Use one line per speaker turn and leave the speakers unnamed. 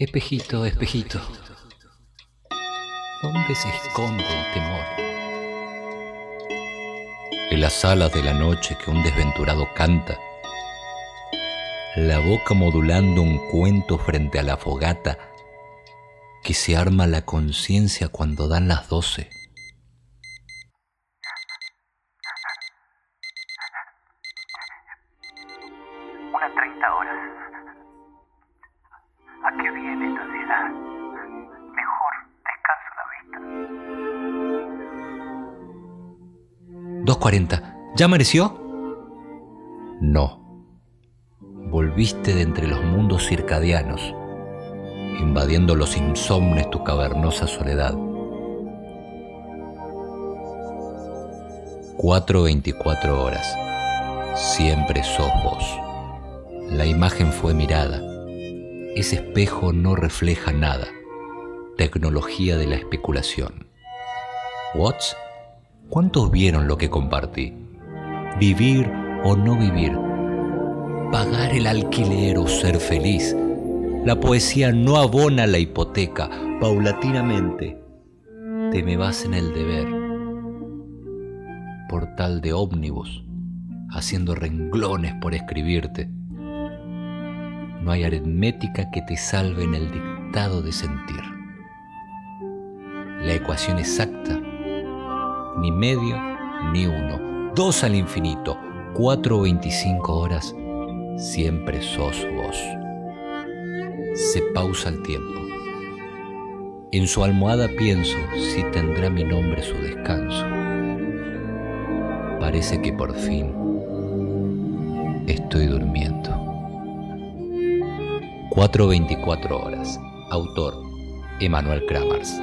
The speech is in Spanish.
Espejito, espejito, ¿dónde se esconde el temor? En las alas de la noche que un desventurado canta, la boca modulando un cuento frente a la fogata que se arma la conciencia cuando dan las doce.
Unas 30 horas. ¿A qué viene esta ciudad? Mejor descanso la
¿2.40?
vista.
¿Ya amaneció? No. Volviste de entre los mundos circadianos, invadiendo los insomnes tu cavernosa soledad. 4.24 horas. Siempre sos vos. La imagen fue mirada. Ese espejo no refleja nada. Tecnología de la especulación. ¿Watts? ¿Cuántos vieron lo que compartí? Vivir o no vivir. Pagar el alquiler o ser feliz. La poesía no abona la hipoteca. Paulatinamente te me vas en el deber. Portal de ómnibus, haciendo renglones por escribirte. No hay aritmética que te salve en el dictado de sentir. La ecuación exacta, ni medio ni uno. Dos al infinito, cuatro veinticinco horas, siempre sos vos. Se pausa el tiempo. En su almohada pienso si tendrá mi nombre su descanso. Parece que por fin estoy durmiendo. 4.24 horas. Autor, Emanuel Kramers.